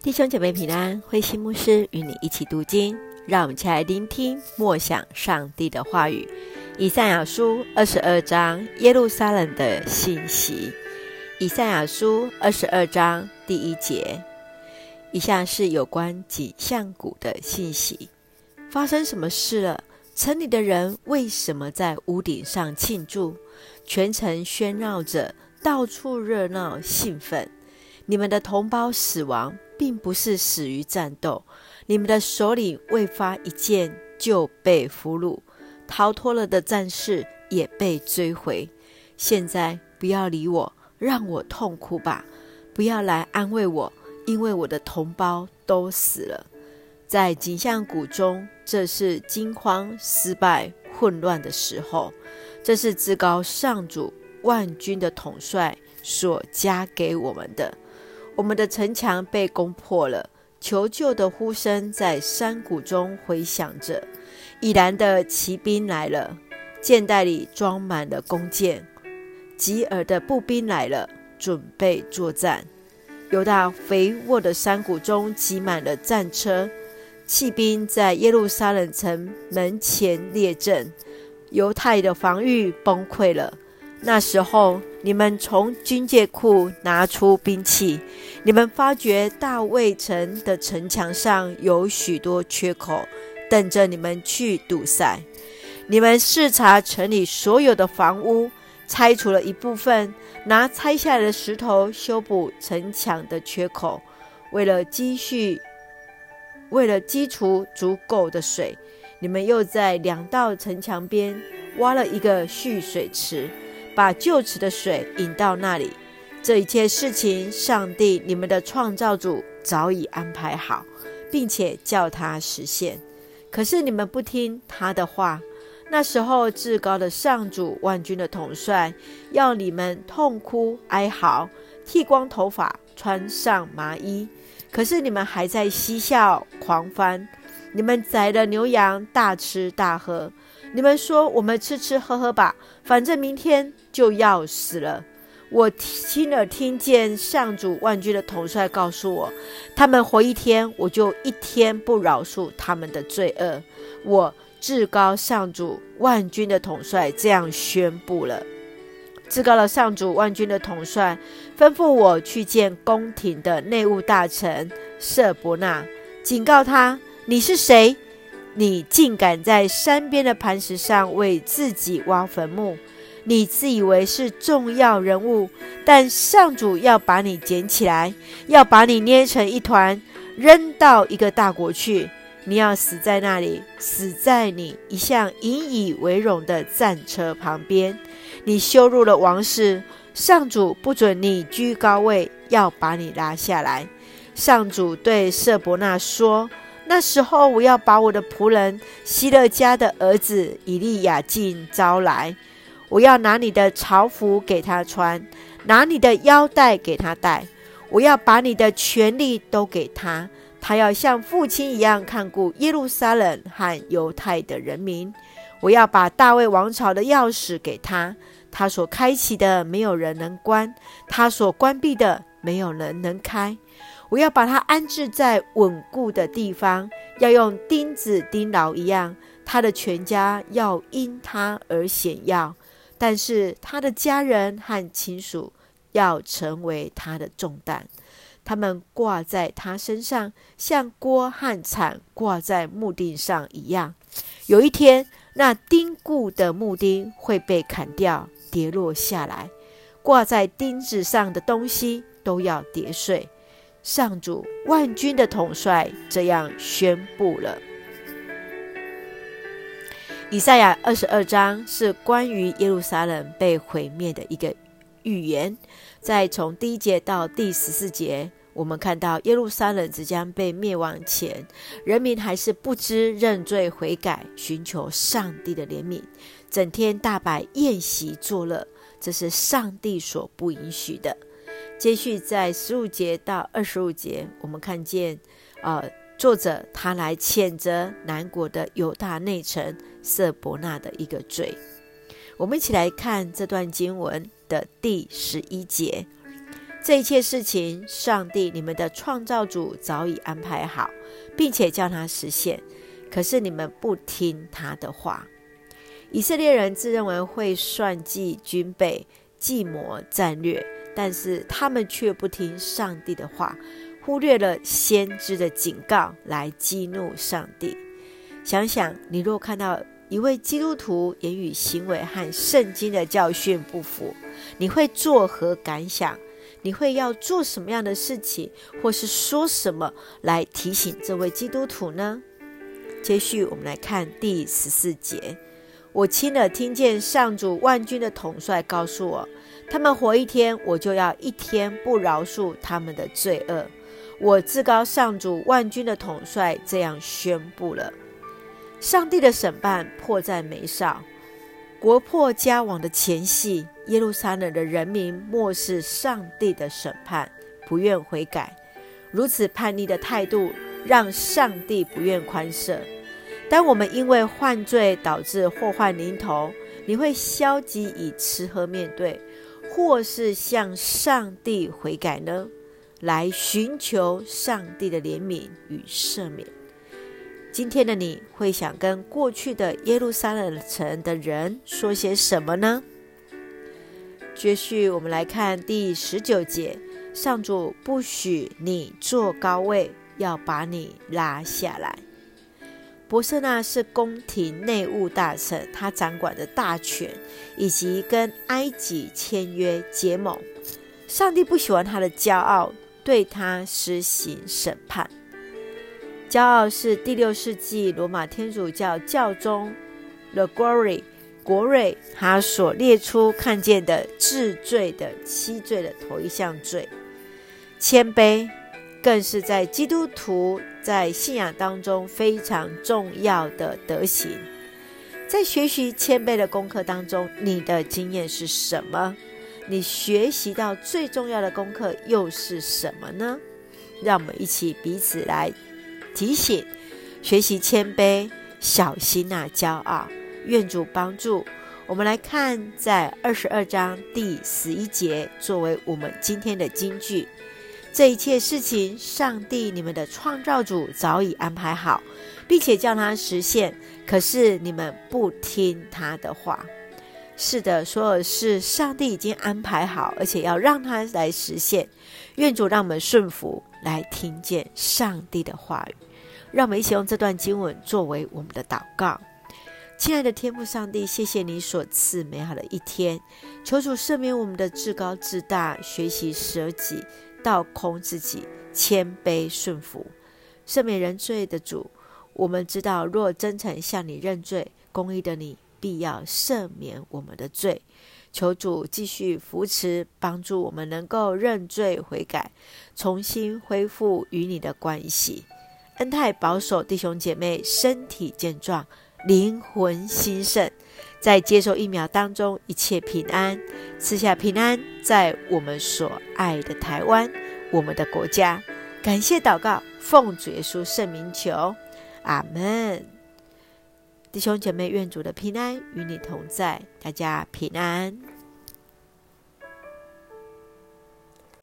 弟兄姐妹平安，慧馨牧师与你一起读经，让我们一起来聆听默想上帝的话语。以赛亚书二十二章，耶路撒冷的信息。以赛亚书二十二章第一节，以下是有关景象谷的信息。发生什么事了？城里的人为什么在屋顶上庆祝？全城喧闹着，到处热闹兴奋。你们的同胞死亡，并不是死于战斗；你们的首领未发一箭就被俘虏，逃脱了的战士也被追回。现在不要理我，让我痛哭吧！不要来安慰我，因为我的同胞都死了。在景象谷中，这是惊慌、失败、混乱的时候。这是至高上主万军的统帅所加给我们的。我们的城墙被攻破了，求救的呼声在山谷中回响着。以拦的骑兵来了，箭袋里装满了弓箭；吉尔的步兵来了，准备作战。犹大肥沃的山谷中挤满了战车。骑兵在耶路撒冷城门前列阵，犹太的防御崩溃了。那时候，你们从军械库拿出兵器，你们发觉大卫城的城墙上有许多缺口，等着你们去堵塞。你们视察城里所有的房屋，拆除了一部分，拿拆下来的石头修补城墙的缺口，为了积蓄。为了积储足够的水，你们又在两道城墙边挖了一个蓄水池，把旧池的水引到那里。这一切事情，上帝你们的创造主早已安排好，并且叫他实现。可是你们不听他的话。那时候，至高的上主万军的统帅要你们痛哭哀嚎，剃光头发，穿上麻衣。可是你们还在嬉笑狂欢，你们宰了牛羊，大吃大喝。你们说：“我们吃吃喝喝吧，反正明天就要死了。”我亲耳听见上主万军的统帅告诉我：“他们活一天，我就一天不饶恕他们的罪恶。”我至高上主万军的统帅这样宣布了。至高的上主万军的统帅吩咐我去见宫廷的内务大臣舍伯纳，警告他：“你是谁？你竟敢在山边的磐石上为自己挖坟墓？你自以为是重要人物，但上主要把你捡起来，要把你捏成一团，扔到一个大国去。你要死在那里，死在你一向引以为荣的战车旁边。”你羞辱了王室，上主不准你居高位，要把你拉下来。上主对舍伯纳说：“那时候，我要把我的仆人希勒家的儿子以利亚敬招来，我要拿你的朝服给他穿，拿你的腰带给他戴，我要把你的权力都给他，他要像父亲一样看顾耶路撒冷和犹太的人民。我要把大卫王朝的钥匙给他。”他所开启的，没有人能关；他所关闭的，没有人能开。我要把他安置在稳固的地方，要用钉子钉牢一样。他的全家要因他而显耀，但是他的家人和亲属要成为他的重担。他们挂在他身上，像锅和铲挂在木钉上一样。有一天，那钉固的木钉会被砍掉。跌落下来，挂在钉子上的东西都要跌碎。上主万军的统帅这样宣布了。以赛亚二十二章是关于耶路撒冷被毁灭的一个预言。在从第一节到第十四节，我们看到耶路撒冷即将被灭亡前，人民还是不知认罪悔改，寻求上帝的怜悯。整天大摆宴席作乐，这是上帝所不允许的。接续在十五节到二十五节，我们看见，呃，作者他来谴责南国的犹大内臣瑟伯纳的一个罪。我们一起来看这段经文的第十一节：这一切事情，上帝你们的创造主早已安排好，并且叫他实现。可是你们不听他的话。以色列人自认为会算计军备、计谋战略，但是他们却不听上帝的话，忽略了先知的警告，来激怒上帝。想想，你若看到一位基督徒言语行为和圣经的教训不符，你会作何感想？你会要做什么样的事情，或是说什么来提醒这位基督徒呢？接续，我们来看第十四节。我亲耳听见上主万军的统帅告诉我，他们活一天，我就要一天不饶恕他们的罪恶。我至高上主万军的统帅这样宣布了。上帝的审判迫在眉梢，国破家亡的前夕，耶路撒冷的人民漠视上帝的审判，不愿悔改。如此叛逆的态度，让上帝不愿宽赦。当我们因为犯罪导致祸患临头，你会消极以吃喝面对，或是向上帝悔改呢？来寻求上帝的怜悯与赦免。今天的你会想跟过去的耶路撒冷城的人说些什么呢？接续，我们来看第十九节：上主不许你坐高位，要把你拉下来。伯瑟纳是宫廷内务大臣，他掌管着大权，以及跟埃及签约结盟。上帝不喜欢他的骄傲，对他施行审判。骄傲是第六世纪罗马天主教教宗 Gregory 国瑞他所列出看见的治罪的七罪的头一项罪。谦卑更是在基督徒在信仰当中非常重要的德行。在学习谦卑的功课当中，你的经验是什么？你学习到最重要的功课又是什么呢？让我们一起彼此来。提醒，学习谦卑，小心那骄傲。愿主帮助我们来看，在二十二章第十一节，作为我们今天的金句。这一切事情，上帝你们的创造主早已安排好，并且叫他实现。可是你们不听他的话。是的，所有事上帝已经安排好，而且要让他来实现。愿主让我们顺服，来听见上帝的话语。让我们一起用这段经文作为我们的祷告。亲爱的天父上帝，谢谢你所赐美好的一天，求主赦免我们的自高自大，学习舍己，倒空自己，谦卑顺服，赦免人罪的主。我们知道，若真诚向你认罪，公义的你必要赦免我们的罪。求主继续扶持，帮助我们能够认罪悔改，重新恢复与你的关系。恩待保守弟兄姐妹身体健壮，灵魂兴盛，在接受疫苗当中一切平安，赐下平安，在我们所爱的台湾，我们的国家。感谢祷告，奉主耶稣圣名求，阿门。弟兄姐妹，愿主的平安与你同在，大家平安。